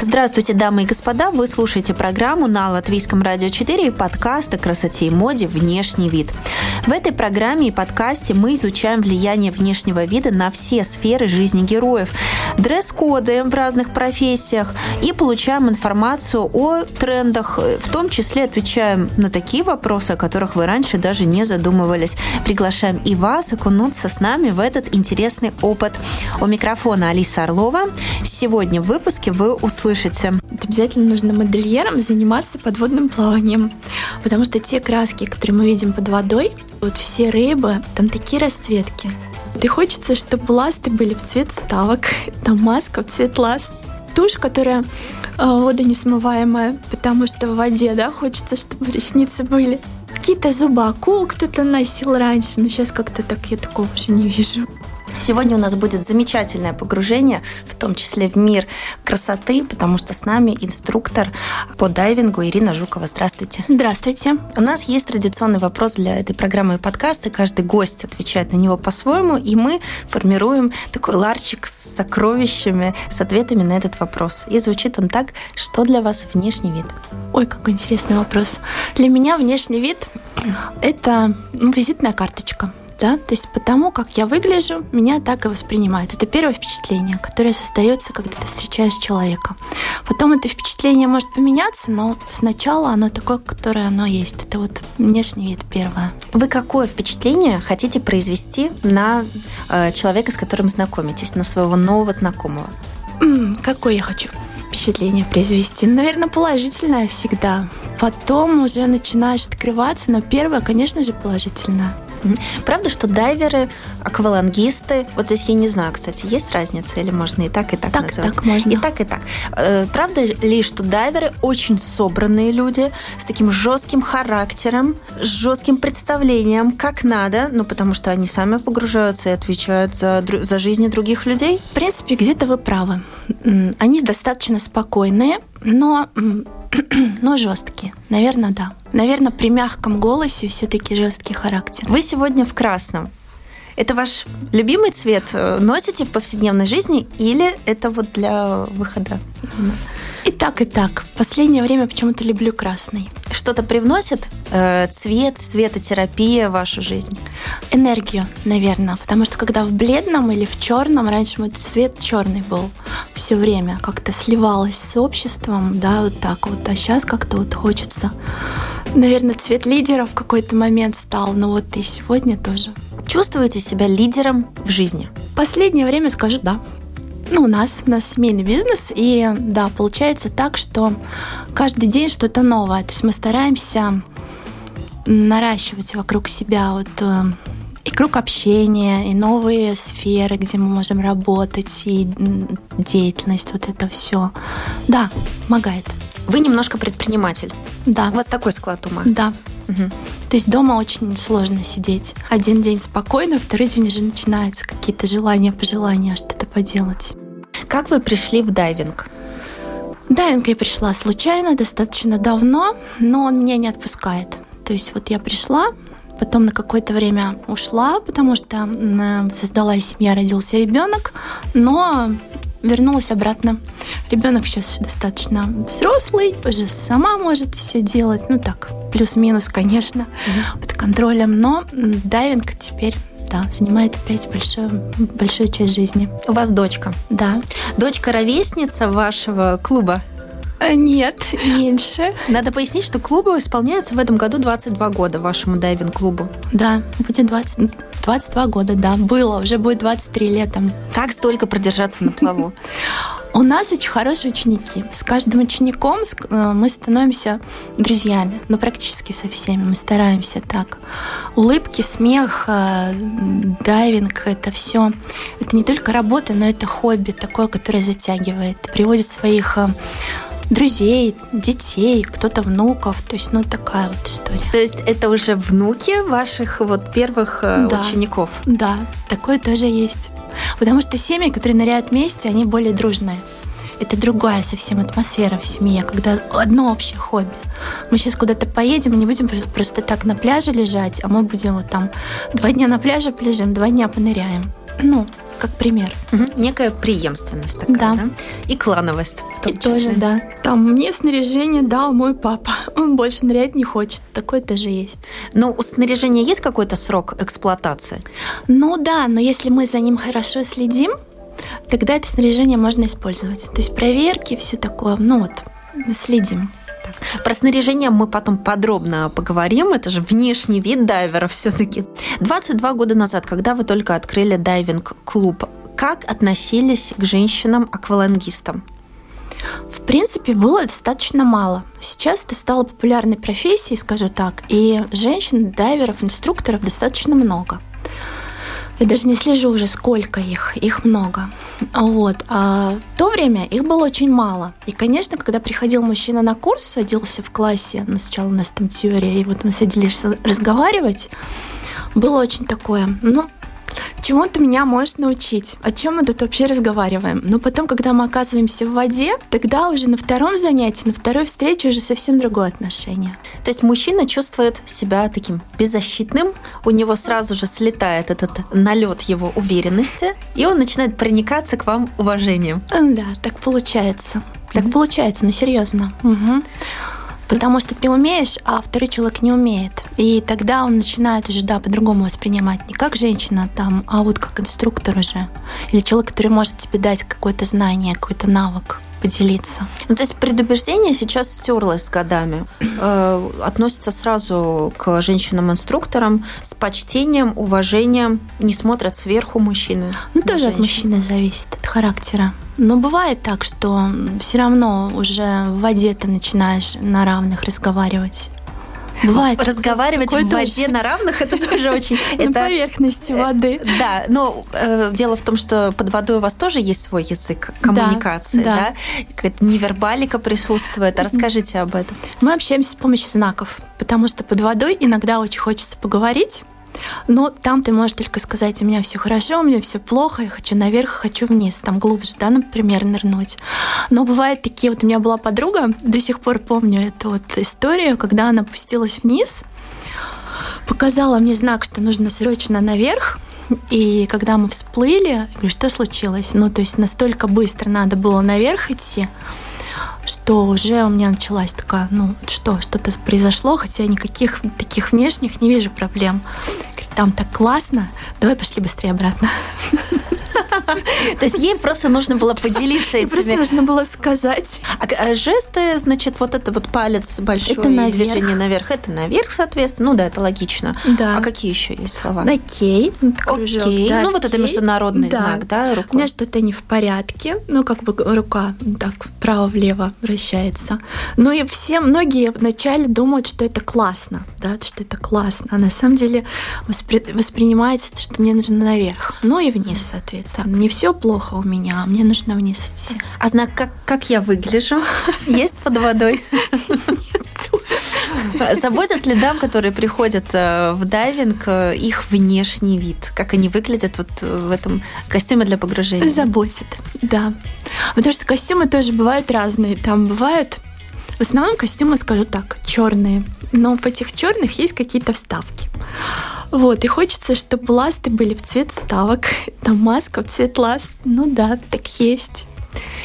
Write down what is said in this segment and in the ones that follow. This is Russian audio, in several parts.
Здравствуйте, дамы и господа. Вы слушаете программу на Латвийском радио 4 и подкаст о красоте и моде «Внешний вид». В этой программе и подкасте мы изучаем влияние внешнего вида на все сферы жизни героев, дресс-коды в разных профессиях и получаем информацию о трендах, в том числе отвечаем на такие вопросы, о которых вы раньше даже не задумывались. Приглашаем и вас окунуться с нами в этот интересный опыт. У микрофона Алиса Орлова. Сегодня в выпуске вы услышите. Обязательно нужно модельерам заниматься подводным плаванием, потому что те краски, которые мы видим под водой, вот все рыбы, там такие расцветки. И хочется, чтобы ласты были в цвет ставок, там маска в цвет ласт. Тушь, которая э, водонесмываемая, потому что в воде, да, хочется, чтобы ресницы были. Какие-то зубы акул кто-то носил раньше, но сейчас как-то так я такого уже не вижу. Сегодня у нас будет замечательное погружение, в том числе в мир красоты, потому что с нами инструктор по дайвингу Ирина Жукова. Здравствуйте. Здравствуйте. У нас есть традиционный вопрос для этой программы и подкаста. Каждый гость отвечает на него по-своему, и мы формируем такой ларчик с сокровищами, с ответами на этот вопрос. И звучит он так, что для вас внешний вид? Ой, какой интересный вопрос. Для меня внешний вид – это ну, визитная карточка да, то есть потому, как я выгляжу, меня так и воспринимают. Это первое впечатление, которое создается, когда ты встречаешь человека. Потом это впечатление может поменяться, но сначала оно такое, которое оно есть. Это вот внешний вид первое. Вы какое впечатление хотите произвести на э, человека, с которым знакомитесь, на своего нового знакомого? М-м, какое я хочу впечатление произвести? Наверное, положительное всегда. Потом уже начинаешь открываться, но первое, конечно же, положительное. Правда, что дайверы, аквалангисты, вот здесь я не знаю, кстати, есть разница или можно и так, и так, так называть? Так, можно. И так, и так. Э, правда ли, что дайверы очень собранные люди с таким жестким характером, с жестким представлением, как надо, ну, потому что они сами погружаются и отвечают за, за жизни других людей? В принципе, где-то вы правы. Они достаточно спокойные, но но жесткие. Наверное, да. Наверное, при мягком голосе все-таки жесткий характер. Вы сегодня в красном. Это ваш любимый цвет? Э, носите в повседневной жизни или это вот для выхода? И так, и так. В последнее время почему-то люблю красный. Что-то привносит э, цвет, светотерапия в вашу жизнь? Энергию, наверное. Потому что когда в бледном или в черном, раньше мой цвет черный был все время, как-то сливалось с обществом, да, вот так вот. А сейчас как-то вот хочется, наверное, цвет лидера в какой-то момент стал. Но вот и сегодня тоже. Чувствуете себя лидером в жизни? Последнее время скажу да. Ну, у нас, у нас семейный бизнес, и да, получается так, что каждый день что-то новое. То есть мы стараемся наращивать вокруг себя вот э, и круг общения, и новые сферы, где мы можем работать, и деятельность, вот это все. Да, помогает. Вы немножко предприниматель. Да. У вас такой склад ума. Да. Угу. То есть дома очень сложно сидеть. Один день спокойно, второй день уже начинаются какие-то желания, пожелания что-то поделать. Как вы пришли в дайвинг? Дайвинг я пришла случайно, достаточно давно, но он меня не отпускает. То есть вот я пришла, потом на какое-то время ушла, потому что создалась семья, родился ребенок, но вернулась обратно. Ребенок сейчас достаточно взрослый, уже сама может все делать. Ну так, плюс-минус, конечно, mm-hmm. под контролем. Но дайвинг теперь да, занимает опять большую, большую часть жизни. У вас дочка? Да. Дочка ровесница вашего клуба? А, нет, меньше. Надо пояснить, что клубу исполняется в этом году 22 года, вашему дайвинг-клубу. Да, будет 20, 22 года, да, было, уже будет 23 летом. Как столько продержаться на плаву? У нас очень хорошие ученики. С каждым учеником э, мы становимся друзьями. Ну, практически со всеми. Мы стараемся так. Улыбки, смех, э, дайвинг — это все. Это не только работа, но это хобби такое, которое затягивает. Приводит своих э, друзей, детей, кто-то внуков. То есть, ну, такая вот история. То есть это уже внуки ваших вот первых да. учеников? Да, такое тоже есть. Потому что семьи, которые ныряют вместе, они более дружные. Это другая совсем атмосфера в семье, когда одно общее хобби. Мы сейчас куда-то поедем, и не будем просто так на пляже лежать, а мы будем вот там два дня на пляже полежим, два дня поныряем. Ну, как пример. Угу. Некая преемственность такая, да. да? И клановость в том И числе. тоже, да. Там мне снаряжение дал мой папа. Он больше нырять не хочет. Такое тоже есть. Но у снаряжения есть какой-то срок эксплуатации? Ну да, но если мы за ним хорошо следим, тогда это снаряжение можно использовать. То есть проверки, все такое, ну вот, следим. Про снаряжение мы потом подробно поговорим. Это же внешний вид дайвера все-таки. 22 года назад, когда вы только открыли дайвинг-клуб, как относились к женщинам-аквалангистам? В принципе, было достаточно мало. Сейчас это стало популярной профессией, скажу так, и женщин, дайверов, инструкторов достаточно много. Я даже не слежу уже, сколько их. Их много. Вот. А в то время их было очень мало. И, конечно, когда приходил мужчина на курс, садился в классе, ну, сначала у нас там теория, и вот мы садились разговаривать, было очень такое, ну, чему ты меня можешь научить? О чем мы тут вообще разговариваем? Но потом, когда мы оказываемся в воде, тогда уже на втором занятии, на второй встрече уже совсем другое отношение. То есть мужчина чувствует себя таким беззащитным, у него сразу же слетает этот налет его уверенности, и он начинает проникаться к вам уважением. Да, так получается. Так получается, но серьезно. Угу. Потому что ты умеешь, а второй человек не умеет. И тогда он начинает уже, да, по-другому воспринимать. Не как женщина там, а вот как инструктор уже. Или человек, который может тебе дать какое-то знание, какой-то навык поделиться. Ну, то есть предубеждение сейчас стерлось с годами. Э, относится сразу к женщинам-инструкторам с почтением, уважением, не смотрят сверху мужчины. Ну, тоже женщин. от мужчины зависит, от характера. Но бывает так, что все равно уже в воде ты начинаешь на равных разговаривать. Бывает. Разговаривать в воде на равных это тоже очень... На поверхности воды. Э, да, но э, дело в том, что под водой у вас тоже есть свой язык коммуникации, да? Какая-то невербалика присутствует. Расскажите об этом. Мы общаемся с помощью знаков, потому что под водой иногда очень хочется поговорить, но там ты можешь только сказать, у меня все хорошо, у меня все плохо, я хочу наверх, хочу вниз, там глубже, да, например, нырнуть. Но бывают такие, вот у меня была подруга, до сих пор помню эту вот историю, когда она опустилась вниз, показала мне знак, что нужно срочно наверх, и когда мы всплыли, я говорю, что случилось? Ну, то есть настолько быстро надо было наверх идти, что уже у меня началась такая, ну что, что-то произошло, хотя никаких таких внешних не вижу проблем. Говорит, там так классно, давай пошли быстрее обратно. То есть ей просто нужно было поделиться этими. Просто нужно было сказать. А, а жесты, значит, вот это вот палец большой это наверх. движение наверх, это наверх, соответственно. Ну да, это логично. Да. А какие еще есть слова? Окей. Окей. Да, ну вот это международный да. знак, да, рукой? У меня что-то не в порядке. Ну, как бы рука так вправо-влево вращается. Ну и все, многие вначале думают, что это классно, да, что это классно. А на самом деле воспри воспринимается, что мне нужно наверх. Ну и вниз, соответственно не все плохо у меня, мне нужно вниз идти. А знак, как, как я выгляжу, есть под водой? Заботят ли дам, которые приходят э, в дайвинг, э, их внешний вид? Как они выглядят вот в этом костюме для погружения? Заботят, да. Потому что костюмы тоже бывают разные. Там бывают в основном костюмы, скажу так, черные. Но в этих черных есть какие-то вставки. Вот, и хочется, чтобы ласты были в цвет ставок. Там маска в цвет ласт. Ну да, так есть.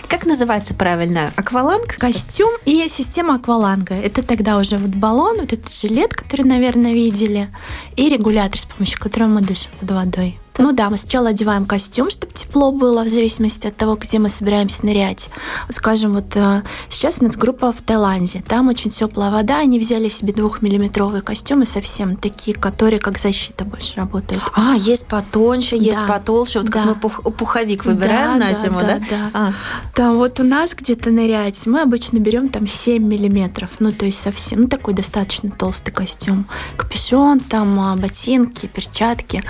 Как называется правильно? Акваланг? Костюм и система акваланга. Это тогда уже вот баллон, вот этот жилет, который, наверное, видели, и регулятор, с помощью которого мы дышим под водой. Ну да, мы сначала одеваем костюм, чтобы тепло было, в зависимости от того, где мы собираемся нырять. Скажем, вот э, сейчас у нас группа в Таиланде. Там очень теплая вода. Они взяли себе двухмиллиметровые костюмы совсем такие, которые как защита больше работают. А, есть потоньше, есть да. потолще. Вот да. как мы пух, пуховик выбираем да, на зиму, да? Да, да. да. А. Там вот у нас где-то нырять мы обычно берем там 7 миллиметров. Ну, то есть совсем, ну, такой достаточно толстый костюм. Капюшон, там а, ботинки, перчатки.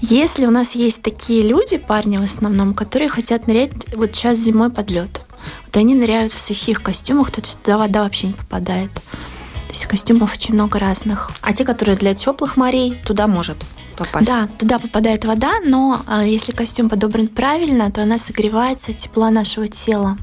Если если у нас есть такие люди, парни в основном, которые хотят нырять вот сейчас зимой под лед, вот они ныряют в сухих костюмах, тут туда вода вообще не попадает. То есть костюмов очень много разных. А те, которые для теплых морей, туда может попасть. Да, туда попадает вода, но а, если костюм подобран правильно, то она согревается от тепла нашего тела,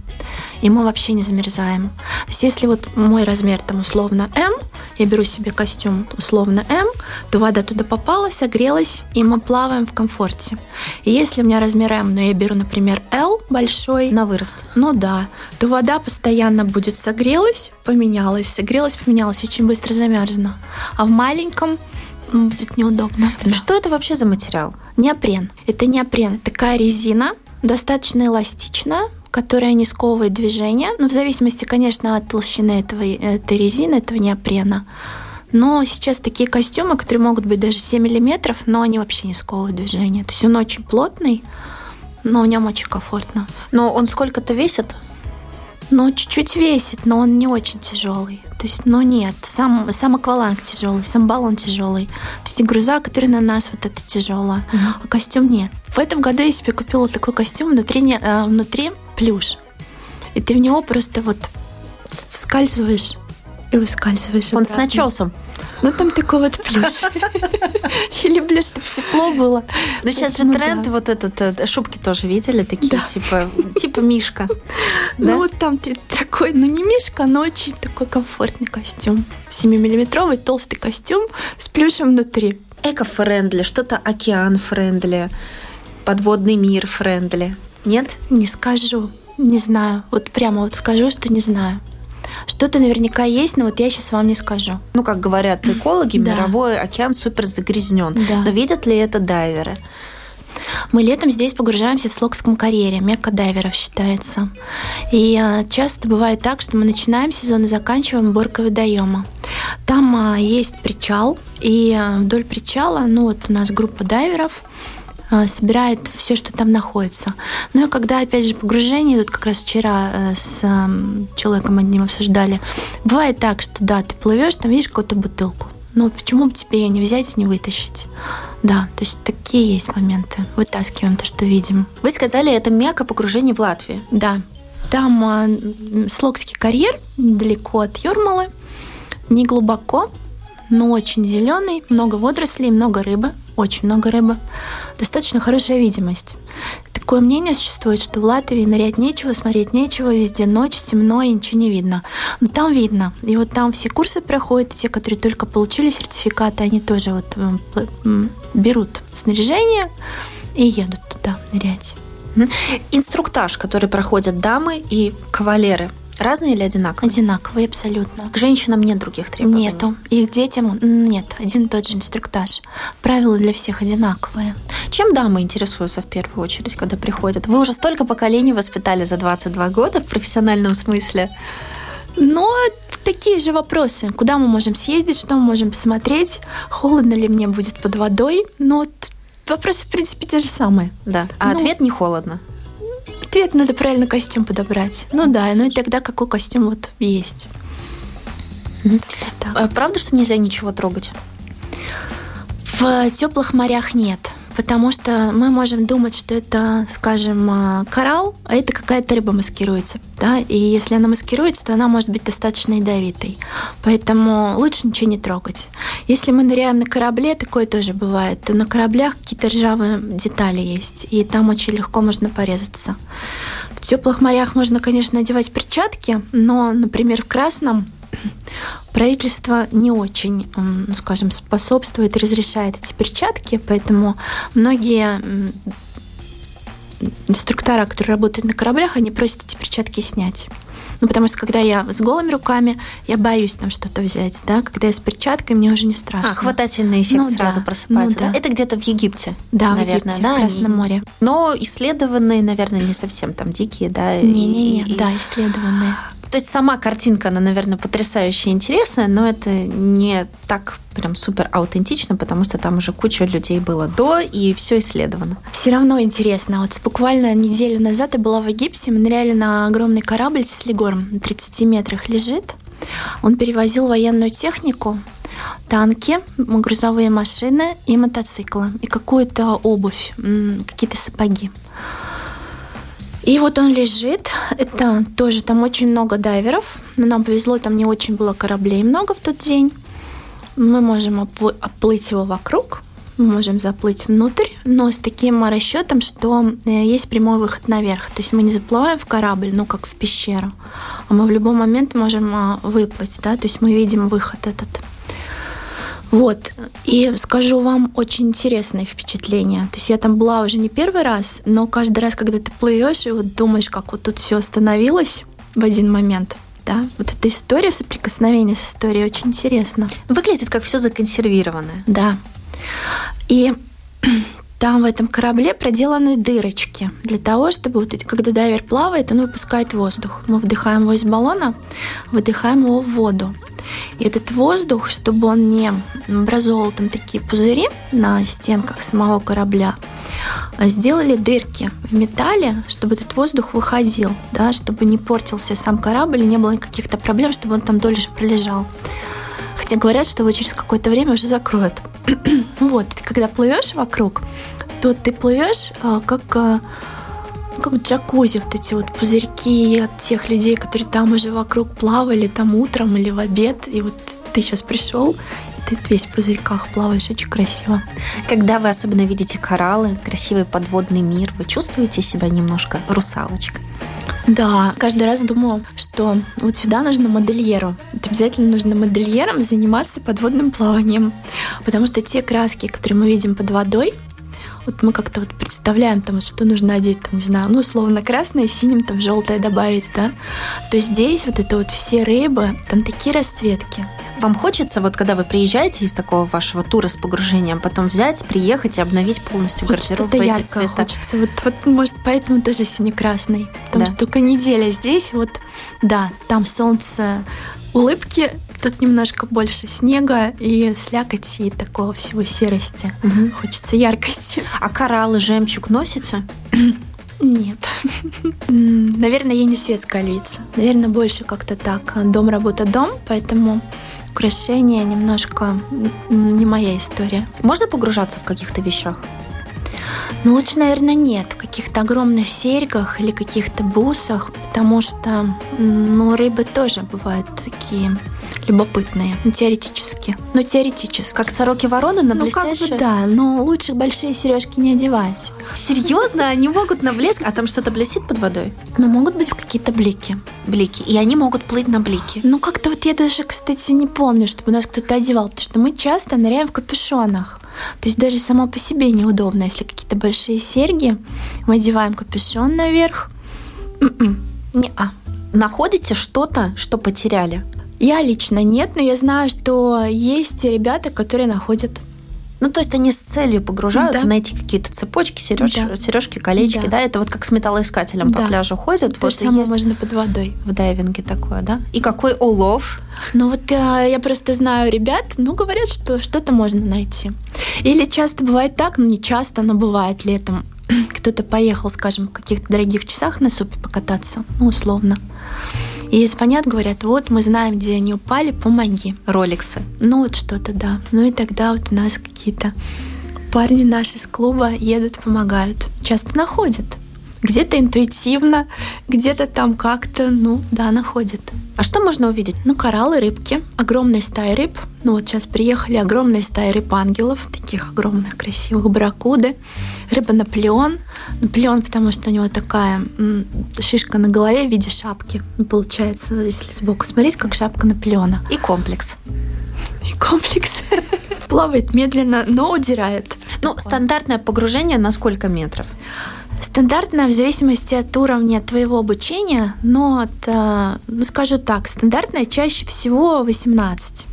и мы вообще не замерзаем. То есть если вот мой размер там условно М, я беру себе костюм условно М, то вода туда попала, согрелась, и мы плаваем в комфорте. И если у меня размер М, но я беру, например, L большой... На вырост. Ну да, то вода постоянно будет согрелась, поменялась, согрелась, поменялась, очень быстро замерзну. А в маленьком будет неудобно. Что это вообще за материал? Неопрен. Это неопрен. Такая резина, достаточно эластичная, которая не сковывает движение. Ну, в зависимости, конечно, от толщины этого, этой резины, этого неопрена. Но сейчас такие костюмы, которые могут быть даже 7 миллиметров, но они вообще не сковывают движение. То есть он очень плотный, но в нем очень комфортно. Но он сколько-то весит? Ну, чуть-чуть весит, но он не очень тяжелый. То есть, ну нет, сам, сам акваланг тяжелый, сам баллон тяжелый. То есть груза, который на нас, вот это тяжелое, mm а костюм нет. В этом году я себе купила такой костюм, внутри, не, э, внутри плюш. И ты в него просто вот вскальзываешь и выскальзываешь. Он с начесом. Ну, там такой вот плюш. Я люблю, чтобы тепло было. Ну, сейчас же тренд вот этот, э, шубки тоже видели, такие, типа, типа Мишка. Ну, вот там такой, ну, не Мишка, но очень такой комфортный костюм. 7-миллиметровый толстый костюм с плюшем внутри. Eco-friendly, что-то ocean-friendly, подводный мир friendly. Нет? Не скажу, не знаю. Вот прямо вот скажу, что не знаю. Что-то наверняка есть, но вот я сейчас вам не скажу. Ну, как говорят экологи, да. мировой океан супер загрязнен. Да. Но видят ли это дайверы? Мы летом здесь погружаемся в Слокском карьере, мекка дайверов считается. И а, часто бывает так, что мы начинаем сезон и заканчиваем уборкой водоема. Там а, есть причал, и а, вдоль причала, ну вот у нас группа дайверов, собирает все, что там находится. Ну и когда, опять же, погружение, тут как раз вчера э, с человеком одним обсуждали, бывает так, что да, ты плывешь, там видишь какую-то бутылку, ну почему бы тебе ее не взять и не вытащить? Да, то есть такие есть моменты. Вытаскиваем то, что видим. Вы сказали, это мягкое погружение в Латвию. Да. Там а, Слокский карьер, далеко от Юрмалы, не глубоко, но очень зеленый, много водорослей, много рыбы, очень много рыбы, достаточно хорошая видимость. Такое мнение существует, что в Латвии нырять нечего, смотреть нечего, везде ночь, темно и ничего не видно. Но там видно. И вот там все курсы проходят, те, которые только получили сертификаты, они тоже вот э, берут снаряжение и едут туда нырять. Инструктаж, который проходят дамы и кавалеры – Разные или одинаковые? Одинаковые, абсолютно. К женщинам нет других требований? Нету. И к детям нет. Один и тот же инструктаж. Правила для всех одинаковые. Чем дамы интересуются в первую очередь, когда приходят? Вы уже столько поколений воспитали за 22 года в профессиональном смысле. Но такие же вопросы. Куда мы можем съездить, что мы можем посмотреть, холодно ли мне будет под водой. Но вот вопросы, в принципе, те же самые. Да. А ну, ответ не холодно. Ответ надо правильно костюм подобрать. Ну да, ну и тогда какой костюм вот есть. Так. А правда, что нельзя ничего трогать? В теплых морях нет потому что мы можем думать, что это, скажем, а, коралл, а это какая-то рыба маскируется, да, и если она маскируется, то она может быть достаточно ядовитой, поэтому лучше ничего не трогать. Если мы ныряем на корабле, такое тоже бывает, то на кораблях какие-то ржавые детали есть, и там очень легко можно порезаться. В теплых морях можно, конечно, надевать перчатки, но, например, в красном правительство не очень, ну, скажем, способствует, разрешает эти перчатки, поэтому многие инструктора, которые работают на кораблях, они просят эти перчатки снять. Ну, потому что когда я с голыми руками, я боюсь там что-то взять, да. Когда я с перчаткой, мне уже не страшно. А, хватательный эффект ну, сразу да. просыпается, ну, да. да? Это где-то в Египте, да, наверное, в Египте, да? в Красном море. Но исследованные, наверное, не совсем там дикие, да? Не-не-не, да, исследованные. То есть сама картинка, она, наверное, потрясающая и интересная, но это не так прям супер аутентично, потому что там уже куча людей было до, и все исследовано. Все равно интересно. Вот буквально неделю назад я была в Египте, мы ныряли на огромный корабль Слигорм, на 30 метрах лежит. Он перевозил военную технику, танки, грузовые машины и мотоциклы, и какую-то обувь, какие-то сапоги. И вот он лежит. Это тоже там очень много дайверов. Но нам повезло, там не очень было кораблей много в тот день. Мы можем оплыть его вокруг, мы можем заплыть внутрь, но с таким расчетом, что э, есть прямой выход наверх. То есть мы не заплываем в корабль, ну как в пещеру, а мы в любой момент можем а, выплыть, да, то есть мы видим выход этот. Вот. И скажу вам очень интересное впечатление. То есть я там была уже не первый раз, но каждый раз, когда ты плывешь и вот думаешь, как вот тут все остановилось в один момент, да, вот эта история соприкосновения с историей очень интересно. Выглядит как все законсервированное. Да. И там в этом корабле проделаны дырочки для того, чтобы вот эти, когда дайвер плавает, он выпускает воздух. Мы вдыхаем его из баллона, выдыхаем его в воду. И этот воздух, чтобы он не образовывал там такие пузыри на стенках самого корабля, а сделали дырки в металле, чтобы этот воздух выходил, да, чтобы не портился сам корабль, не было каких-то проблем, чтобы он там дольше пролежал. Хотя говорят, что его через какое-то время уже закроют. вот, когда плывешь вокруг, то ты плывешь а, как а, как джакузи, вот эти вот пузырьки от тех людей, которые там уже вокруг плавали, там утром или в обед, и вот ты сейчас пришел, ты весь в пузырьках плаваешь, очень красиво. Когда вы особенно видите кораллы, красивый подводный мир, вы чувствуете себя немножко русалочкой? Да, каждый раз думаю, что вот сюда нужно модельеру. Вот обязательно нужно модельером заниматься подводным плаванием. Потому что те краски, которые мы видим под водой, вот мы как-то вот представляем, там, что нужно одеть, там, не знаю, ну, условно, красное, синим, там, желтое добавить, да, то здесь вот это вот все рыбы, там такие расцветки. Вам хочется, вот когда вы приезжаете из такого вашего тура с погружением, потом взять, приехать и обновить полностью хочется гардероб в эти ярко, цвета? Хочется, вот, вот, может, поэтому тоже сине-красный. Потому да. что только неделя здесь, вот, да, там солнце, улыбки, Тут немножко больше снега и слякоти и такого всего серости. Угу. Хочется яркости. А кораллы, жемчуг носите? Нет. Наверное, я не светская львица. Наверное, больше как-то так. Дом, работа, дом, поэтому украшения немножко не моя история. Можно погружаться в каких-то вещах? Ну, лучше, наверное, нет. В каких-то огромных серьгах или каких-то бусах, потому что, ну, рыбы тоже бывают такие любопытные, ну, теоретически. Ну, теоретически. Как сороки вороны на блестящие? Ну, как бы да, но лучше большие сережки не одевать. Серьезно? Они могут на блеск? А там что-то блестит под водой? Ну, могут быть какие-то блики. Блики. И они могут плыть на блики. Ну, как-то вот я даже, кстати, не помню, чтобы нас кто-то одевал, потому что мы часто ныряем в капюшонах. То есть даже само по себе неудобно, если какие-то большие серьги, мы одеваем капюшон наверх. М-м. Не-а. Находите что-то, что потеряли? Я лично нет, но я знаю, что есть ребята, которые находят. Ну, то есть они с целью погружаются, да. найти какие-то цепочки, сереж, да. сережки, колечки, да. да, это вот как с металлоискателем да. по пляжу ходят. То вот же самое можно под водой. В дайвинге такое, да? И какой улов? Ну вот я, я просто знаю ребят, ну говорят, что что-то можно найти. Или часто бывает так, ну не часто, но бывает летом. Кто-то поехал, скажем, в каких-то дорогих часах на супе покататься, ну условно. И звонят, говорят, вот мы знаем, где они упали, помоги. Роликсы. Ну вот что-то, да. Ну и тогда вот у нас какие-то парни наши с клуба едут, помогают. Часто находят. Где-то интуитивно, где-то там как-то, ну да, находят. А что можно увидеть? Ну, кораллы, рыбки, огромная стая рыб. Ну, вот сейчас приехали огромная стая рыб-ангелов, таких огромных, красивых, барракуды. Рыба Наполеон. Наполеон, потому что у него такая шишка на голове в виде шапки. Получается, если сбоку смотреть, как шапка Наполеона. И комплекс. И комплекс. Плавает медленно, но удирает. Ну, стандартное погружение на сколько метров? Стандартно в зависимости от уровня твоего обучения, но, от, э, ну, скажу так, стандартное чаще всего 18.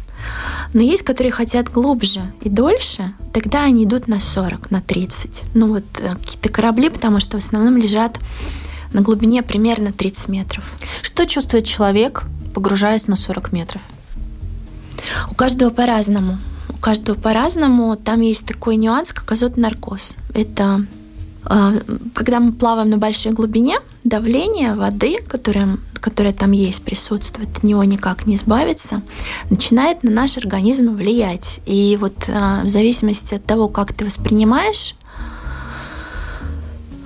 Но есть, которые хотят глубже и дольше, тогда они идут на 40, на 30. Ну вот э, какие-то корабли, потому что в основном лежат на глубине примерно 30 метров. Что чувствует человек, погружаясь на 40 метров? У каждого по-разному. У каждого по-разному. Там есть такой нюанс, как азотный наркоз. Это когда мы плаваем на большой глубине, давление воды, которое, которое там есть, присутствует, от него никак не избавиться, начинает на наш организм влиять. И вот а, в зависимости от того, как ты воспринимаешь,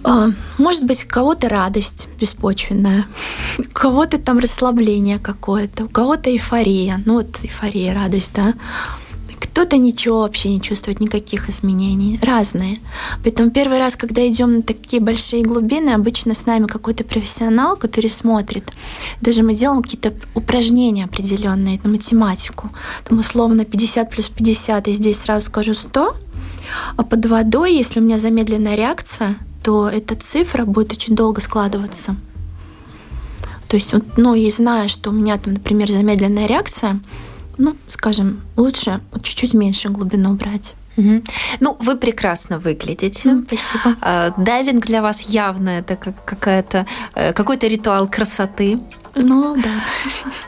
а, может быть, у кого-то радость беспочвенная, у кого-то там расслабление какое-то, у кого-то эйфория. Ну вот эйфория, радость, да Кто-то ничего вообще не чувствует, никаких изменений. Разные. Поэтому первый раз, когда идем на такие большие глубины, обычно с нами какой-то профессионал, который смотрит. Даже мы делаем какие-то упражнения определенные на математику. Там условно 50 плюс 50, и здесь сразу скажу 100. А под водой, если у меня замедленная реакция, то эта цифра будет очень долго складываться. То есть, ну, и зная, что у меня там, например, замедленная реакция, ну, скажем, лучше чуть-чуть меньше глубину брать. Угу. Ну, вы прекрасно выглядите. Mm, спасибо. А, дайвинг для вас явно это как какая-то э, какой-то ритуал красоты. Ну, да.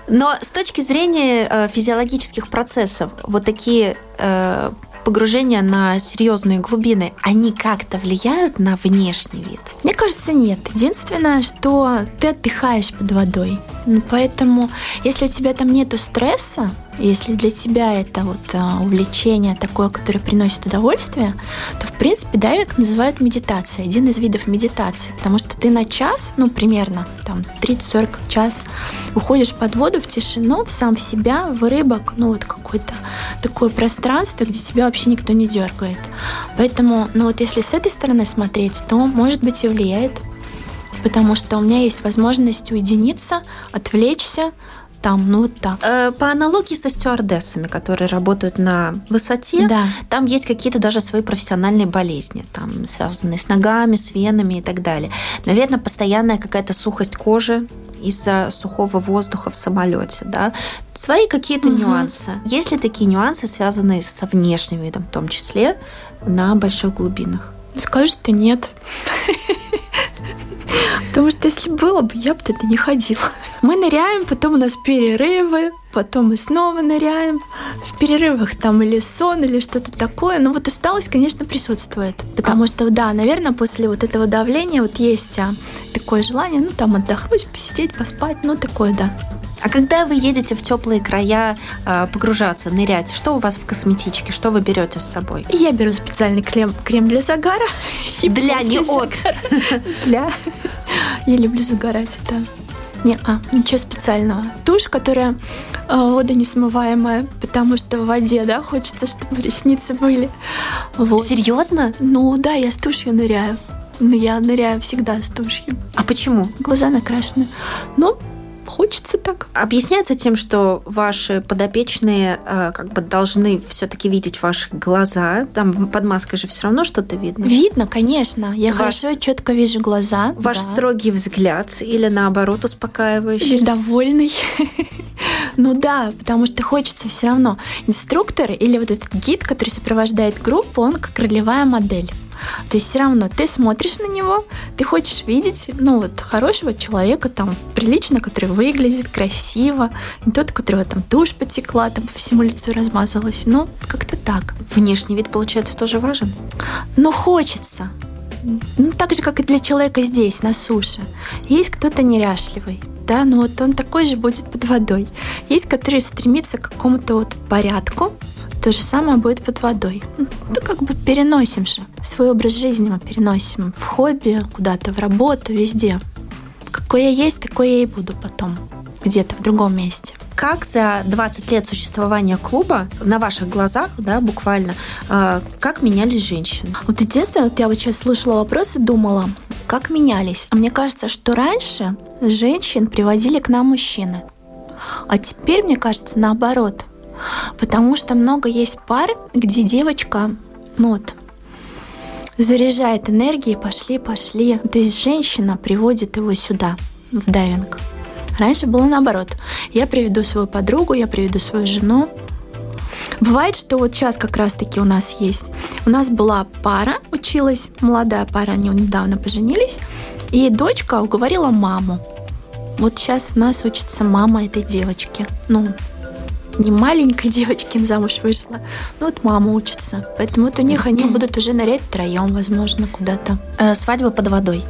Но с точки зрения э, физиологических процессов, вот такие э, погружения на серьезные глубины, они как-то влияют на внешний вид? Мне кажется, нет. Единственное, что ты отдыхаешь под водой. Ну, поэтому, если у тебя там нету стресса, если для тебя это вот а, увлечение такое, которое приносит удовольствие, то, в принципе, дайвинг называют медитацией, один из видов медитации, потому что ты на час, ну, примерно, там, 30-40 час уходишь под воду в тишину, в сам в себя, в рыбок, ну, вот какое-то такое пространство, где тебя вообще никто не дергает. Поэтому, ну, вот если с этой стороны смотреть, то, может быть, и влияет. Потому что у меня есть возможность уединиться, отвлечься, там, ну вот так. Э, по аналогии со стюардессами, которые работают на высоте, да. там есть какие-то даже свои профессиональные болезни, там, связанные с ногами, с венами и так далее. Наверное, постоянная какая-то сухость кожи из-за сухого воздуха в самолете, да, свои какие-то угу. нюансы. Есть ли такие нюансы, связанные со внешним видом, в том числе на больших глубинах? Скажу, что нет. Потому что если было бы, я бы туда не ходила. Мы ныряем, потом у нас перерывы, потом мы снова ныряем. В перерывах там или сон, или что-то такое. Но вот усталость, конечно, присутствует. Потому что, да, наверное, после вот этого давления вот есть а, такое желание, ну, там отдохнуть, посидеть, поспать, ну, такое, да. А когда вы едете в теплые края э, погружаться, нырять, что у вас в косметичке, что вы берете с собой? Я беру специальный крем, крем для загара. Для не от. Для. Я люблю загорать, да. Не, а, ничего специального. Тушь, которая э, водонесмываемая, потому что в воде, да, хочется, чтобы ресницы были. Вот. Серьезно? Ну да, я с тушью ныряю. Но я ныряю всегда с тушью. А почему? Глаза накрашены. Ну, хочется так. Объясняется тем, что ваши подопечные э, как бы должны все-таки видеть ваши глаза. Там под маской же все равно что-то видно. Видно, конечно. Я Ваш... хорошо четко вижу глаза. Ваш да. строгий взгляд или наоборот успокаивающий? Или довольный. Ну да, потому что хочется все равно. Инструктор или вот этот гид, который сопровождает группу, он как ролевая модель. То есть все равно ты смотришь на него, ты хочешь видеть, ну вот, хорошего человека, там, прилично, который выглядит красиво, не тот, у которого там тушь потекла, там по всему лицу размазалась. Ну, как-то так. Внешний вид, получается, тоже важен? Ну, хочется. Ну, так же, как и для человека здесь, на суше. Есть кто-то неряшливый, да, но вот он такой же будет под водой. Есть, который стремится к какому-то вот порядку, то же самое будет под водой. Ну, как бы переносим же. Свой образ жизни мы переносим в хобби, куда-то в работу, везде. Какой я есть, такой я и буду потом. Где-то в другом месте. Как за 20 лет существования клуба на ваших глазах, да, буквально, э, как менялись женщины? Вот единственное, вот я вот сейчас слушала вопрос и думала, как менялись. А мне кажется, что раньше женщин приводили к нам мужчины. А теперь, мне кажется, наоборот – Потому что много есть пар, где девочка, ну вот, заряжает энергией, пошли, пошли. То есть женщина приводит его сюда, в дайвинг. Раньше было наоборот. Я приведу свою подругу, я приведу свою жену. Бывает, что вот сейчас как раз-таки у нас есть. У нас была пара, училась, молодая пара, они недавно поженились, и дочка уговорила маму. Вот сейчас у нас учится мама этой девочки. Ну, не маленькой девочки замуж вышла, ну вот мама учится. Поэтому вот у них они будут уже нырять втроем, возможно, куда-то. Э, свадьбы под водой?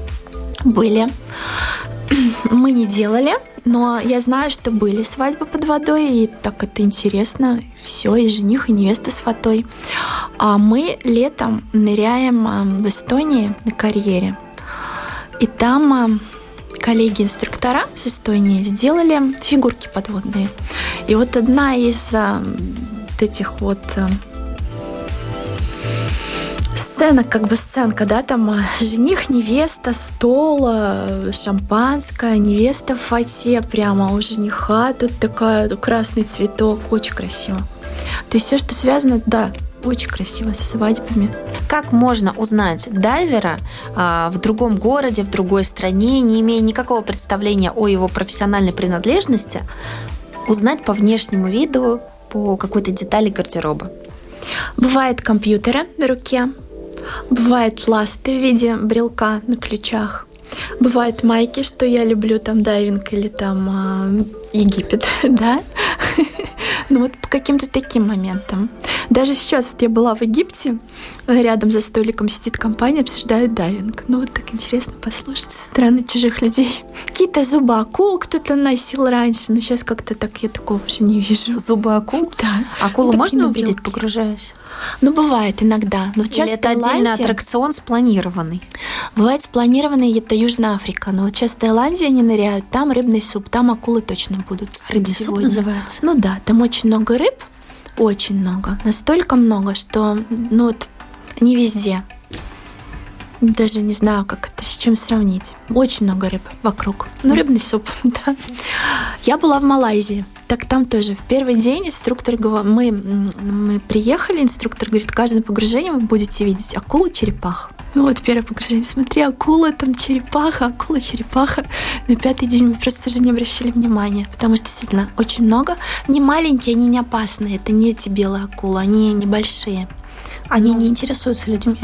Были. Мы не делали, но я знаю, что были свадьбы под водой, и так это интересно. Все, и жених, и невеста с фатой. А мы летом ныряем а, в Эстонии на карьере. И там а, коллеги-инструктора с Эстонии сделали фигурки подводные. И вот одна из вот этих вот сцена, как бы сценка, да, там а, жених, невеста, стол, э, шампанское, невеста в фате прямо у жениха, тут такая красный цветок, очень красиво. То есть все, что связано, да, очень красиво со свадьбами. Как можно узнать дайвера а, в другом городе, в другой стране, не имея никакого представления о его профессиональной принадлежности, узнать по внешнему виду, по какой-то детали гардероба? Бывают компьютеры на руке, бывают ласты в виде брелка на ключах, бывают майки, что я люблю там дайвинг или там э, Египет, да. ну вот по каким-то таким моментам. Даже сейчас вот я была в Египте, рядом за столиком сидит компания, обсуждают дайвинг. Ну вот так интересно послушать со стороны чужих людей. Какие-то зубы акул кто-то носил раньше, но сейчас как-то так я такого уже не вижу. Зубы акул? Да. Акулу ну, можно увидеть, погружаясь? Ну, бывает иногда. Но сейчас Или это Таиланде... отдельный аттракцион спланированный? Бывает спланированный, это Южная Африка. Но вот сейчас в Таиланде они ныряют, там рыбный суп, там акулы точно будут. Рыбный суп называется? Ну да, там очень много рыб, очень много. Настолько много, что ну вот не везде. Даже не знаю, как это с чем сравнить. Очень много рыб вокруг. Ну, рыбный суп, да. Я была в Малайзии. Так там тоже в первый день инструктор говорит, мы, мы приехали, инструктор говорит, каждое погружение вы будете видеть акулу, черепах. Ну вот первое погружение, смотри, акула, там черепаха, акула, черепаха. На пятый день мы просто уже не обращали внимания, потому что действительно очень много. Не маленькие, они не опасные, это не эти белые акулы, они небольшие. Они ну, не интересуются людьми?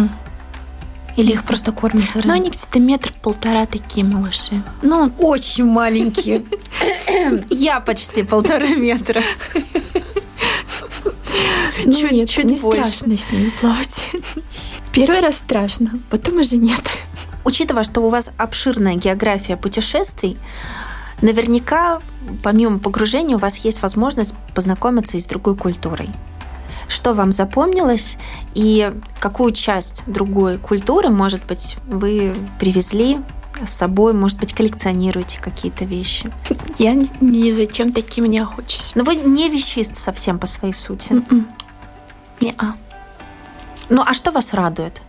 Или их просто кормят сырыми? Ну, они где-то метр-полтора такие малыши. Ну, очень маленькие. Я почти полтора метра. Ну, чуть, нет, чуть не больше. страшно с ними плавать. Первый раз страшно, потом уже нет. Учитывая, что у вас обширная география путешествий, наверняка помимо погружения у вас есть возможность познакомиться и с другой культурой что вам запомнилось и какую часть другой культуры, может быть, вы привезли с собой, может быть, коллекционируете какие-то вещи? Я ни зачем таким не охочусь. Но вы не вещист совсем по своей сути. М-м. Не-а. Ну, а что вас радует?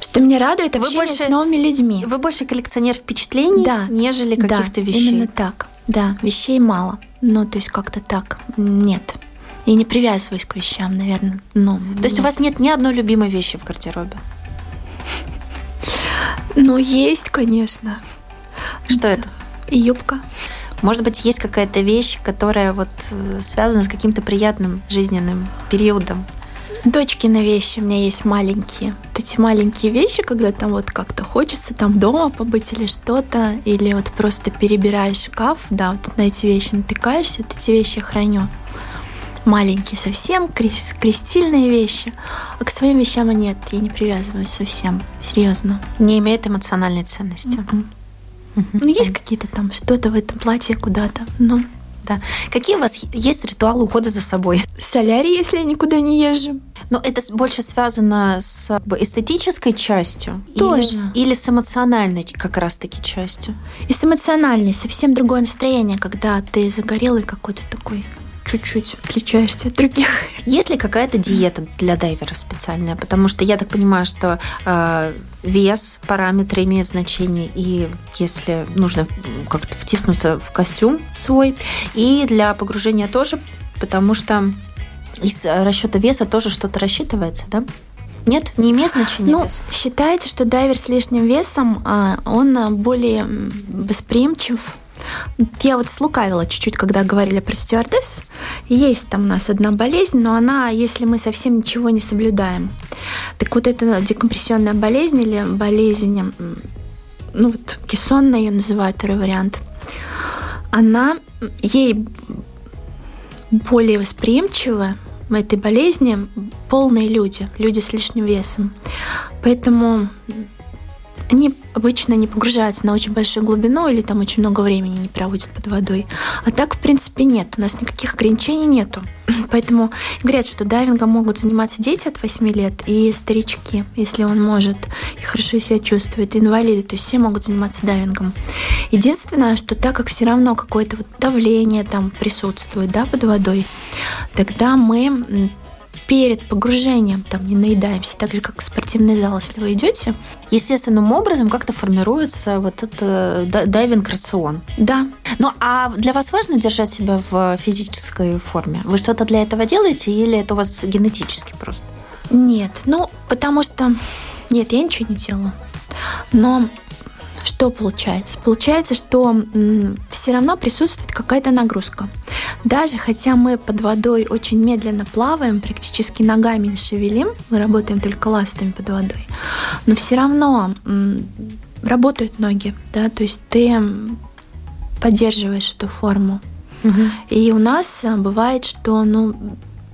Что меня радует общение вы больше, с новыми людьми. Вы больше коллекционер впечатлений, да, нежели каких-то да, вещей. именно так. Да, вещей мало. Ну, то есть как-то так. Нет. И не привязываюсь к вещам, наверное. Ну, То есть у вас нет ни одной любимой вещи в гардеробе? Ну, есть, конечно. Что это? И юбка. Может быть, есть какая-то вещь, которая вот э, связана с каким-то приятным жизненным периодом? Дочки на вещи у меня есть маленькие. Вот эти маленькие вещи, когда там вот как-то хочется там дома побыть или что-то, или вот просто перебираешь шкаф, да, вот на эти вещи натыкаешься, вот эти вещи я храню маленькие совсем, крестильные вещи. А к своим вещам нет, я не привязываюсь совсем, серьезно. Не имеет эмоциональной ценности. Mm-mm. Mm-hmm. Ну, есть какие-то там что-то в этом платье куда-то, но да. Какие у вас есть ритуалы ухода за собой? Солярий, если я никуда не езжу. Но это больше связано с эстетической частью? Тоже. Или, или с эмоциональной как раз-таки частью? И с эмоциональной. Совсем другое настроение, когда ты загорелый какой-то такой чуть-чуть отличаешься от других. Есть ли какая-то диета для дайвера специальная? Потому что я так понимаю, что э, вес, параметры имеют значение, и если нужно как-то втиснуться в костюм свой, и для погружения тоже, потому что из расчета веса тоже что-то рассчитывается, да? Нет, не имеет значения. Ну, вес? считается, что дайвер с лишним весом, а, он более восприимчив я вот слукавила чуть-чуть, когда говорили про стюардесс. Есть там у нас одна болезнь, но она, если мы совсем ничего не соблюдаем. Так вот эта декомпрессионная болезнь или болезнь, ну вот кессонная ее называют, второй вариант, она, ей более восприимчивы в этой болезни полные люди, люди с лишним весом. Поэтому они обычно не погружаются на очень большую глубину или там очень много времени не проводят под водой. А так, в принципе, нет. У нас никаких ограничений нету. Поэтому говорят, что дайвингом могут заниматься дети от 8 лет и старички, если он может и хорошо себя чувствует, и инвалиды, то есть все могут заниматься дайвингом. Единственное, что так как все равно какое-то вот давление там присутствует да, под водой, тогда мы перед погружением там не наедаемся, так же, как в спортивный зал, если вы идете. Естественным образом как-то формируется вот это дайвинг-рацион. Да. Ну, а для вас важно держать себя в физической форме? Вы что-то для этого делаете или это у вас генетически просто? Нет, ну, потому что... Нет, я ничего не делаю. Но что получается? Получается, что все равно присутствует какая-то нагрузка. Даже хотя мы под водой очень медленно плаваем, практически ногами не шевелим, мы работаем только ластами под водой, но все равно работают ноги, да, то есть ты поддерживаешь эту форму. Угу. И у нас бывает, что, ну,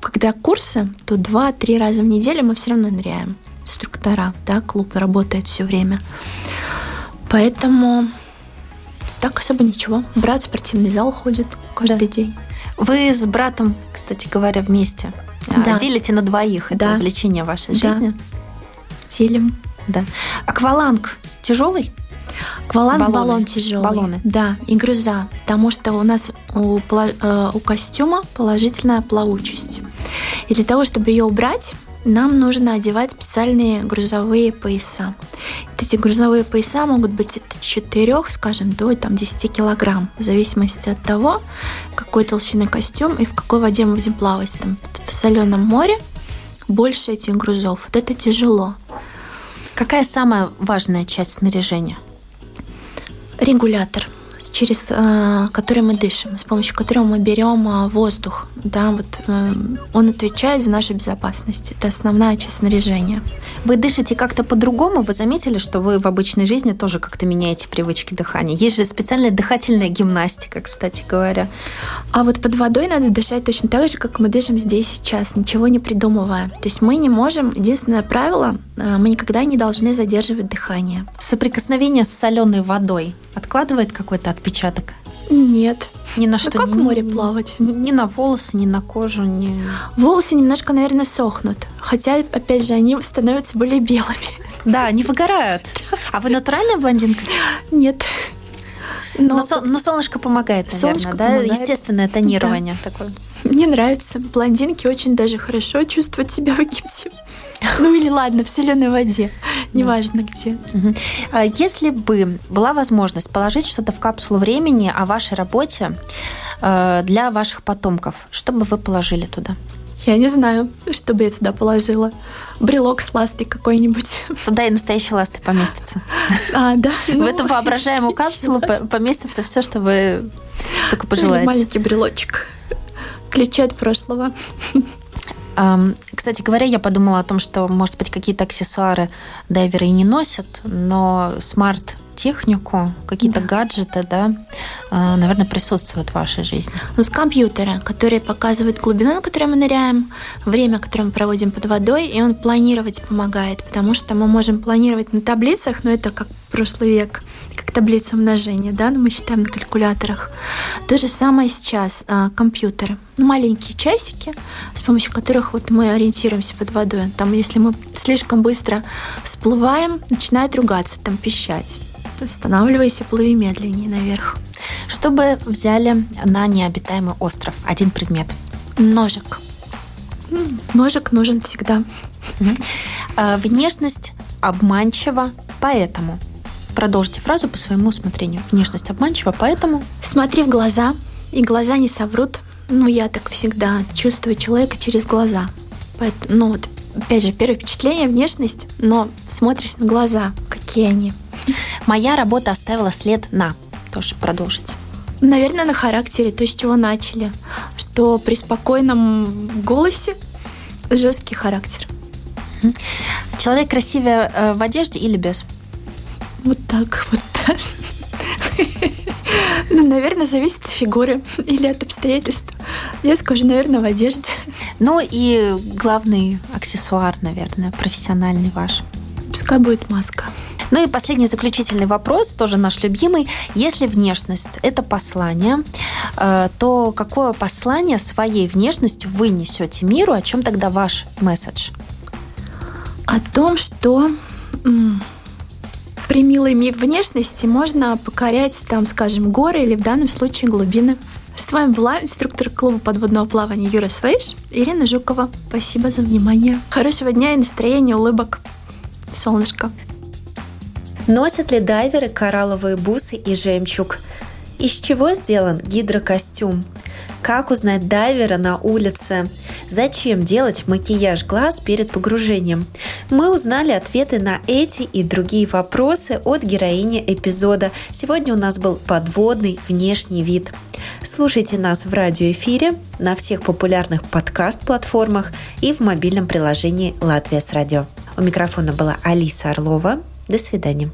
когда курсы, то два-три раза в неделю мы все равно ныряем. Инструктора, да, клуб работает все время. Поэтому так особо ничего. Брат в спортивный зал ходит каждый да. день. Вы с братом, кстати говоря, вместе а, да. делите на двоих это да. увлечение вашей да. жизни? Делим. Да. Акваланг тяжелый? Акваланг баллоны. баллон тяжелый. Баллоны. Да, и груза. Потому что у нас у, э, у костюма положительная плавучесть. И для того, чтобы ее убрать, нам нужно одевать специальные грузовые пояса. Эти грузовые пояса могут быть от 4, скажем, до там, 10 килограмм, в зависимости от того, какой толщины костюм и в какой воде мы будем плавать. Там, в, в соленом море больше этих грузов. Вот это тяжело. Какая самая важная часть снаряжения? Регулятор через э, который мы дышим, с помощью которого мы берем э, воздух. Да, вот, э, он отвечает за нашу безопасность. Это основная часть снаряжения. Вы дышите как-то по-другому? Вы заметили, что вы в обычной жизни тоже как-то меняете привычки дыхания? Есть же специальная дыхательная гимнастика, кстати говоря. А вот под водой надо дышать точно так же, как мы дышим здесь сейчас, ничего не придумывая. То есть мы не можем, единственное правило, э, мы никогда не должны задерживать дыхание. Соприкосновение с соленой водой откладывает какой-то отпечаток? Нет. Ни на ну, что. как в море плавать? Ни, ни на волосы, ни на кожу, ни... Волосы немножко, наверное, сохнут. Хотя, опять же, они становятся более белыми. Да, они выгорают. А вы натуральная блондинка? Нет. Но, но, но солнышко помогает, наверное, солнышко да? Помогает. Естественное тонирование да. такое. Мне нравится. Блондинки очень даже хорошо чувствуют себя в Египте. Ну или ладно, в соленой воде, неважно где. А если бы была возможность положить что-то в капсулу времени о вашей работе э, для ваших потомков, что бы вы положили туда? Я не знаю, что бы я туда положила. Брелок с ластой какой-нибудь. Туда и настоящие ласты поместятся. А, да. В ну, эту воображаемую капсулу поместится все, что вы только пожелаете. Маленький брелочек. Ключи от прошлого. Кстати говоря, я подумала о том, что, может быть, какие-то аксессуары дайверы и не носят, но смарт технику, какие-то да. гаджеты, да, а, наверное, присутствуют в вашей жизни. Ну, с компьютера, который показывает глубину, на которой мы ныряем, время, которое мы проводим под водой, и он планировать помогает, потому что мы можем планировать на таблицах, но это как прошлый век, как таблица умножения, да, но мы считаем на калькуляторах. То же самое сейчас а, компьютеры. Ну, маленькие часики, с помощью которых вот мы ориентируемся под водой. Там, если мы слишком быстро всплываем, начинает ругаться, там пищать. Останавливайся, плыви медленнее наверх. Что бы взяли на необитаемый остров? Один предмет. Ножик. Ножик нужен всегда. А, внешность обманчива, поэтому. Продолжите фразу по своему усмотрению. Внешность обманчива, поэтому. Смотри в глаза, и глаза не соврут. Ну, я так всегда чувствую человека через глаза. Поэтому, ну, вот, опять же, первое впечатление, внешность, но смотришь на глаза, какие они. Моя работа оставила след на. Тоже продолжить. Наверное, на характере, то, с чего начали. Что при спокойном голосе жесткий характер. Человек красивее э, в одежде или без? Вот так, вот так. Ну, наверное, зависит от фигуры или от обстоятельств. Я скажу, наверное, в одежде. Ну и главный аксессуар, наверное, профессиональный ваш. Пускай будет маска. Ну и последний заключительный вопрос, тоже наш любимый. Если внешность – это послание, э, то какое послание своей внешностью вы несете миру? О чем тогда ваш месседж? О том, что при милой внешности можно покорять, там, скажем, горы или в данном случае глубины. С вами была инструктор клуба подводного плавания Юра Свейш, Ирина Жукова. Спасибо за внимание. Хорошего дня и настроения, улыбок. Солнышко. Носят ли дайверы коралловые бусы и жемчуг? Из чего сделан гидрокостюм? Как узнать дайвера на улице? Зачем делать макияж глаз перед погружением? Мы узнали ответы на эти и другие вопросы от героини эпизода. Сегодня у нас был подводный внешний вид. Слушайте нас в радиоэфире на всех популярных подкаст-платформах и в мобильном приложении «Латвия с радио». У микрофона была Алиса Орлова. До свидания.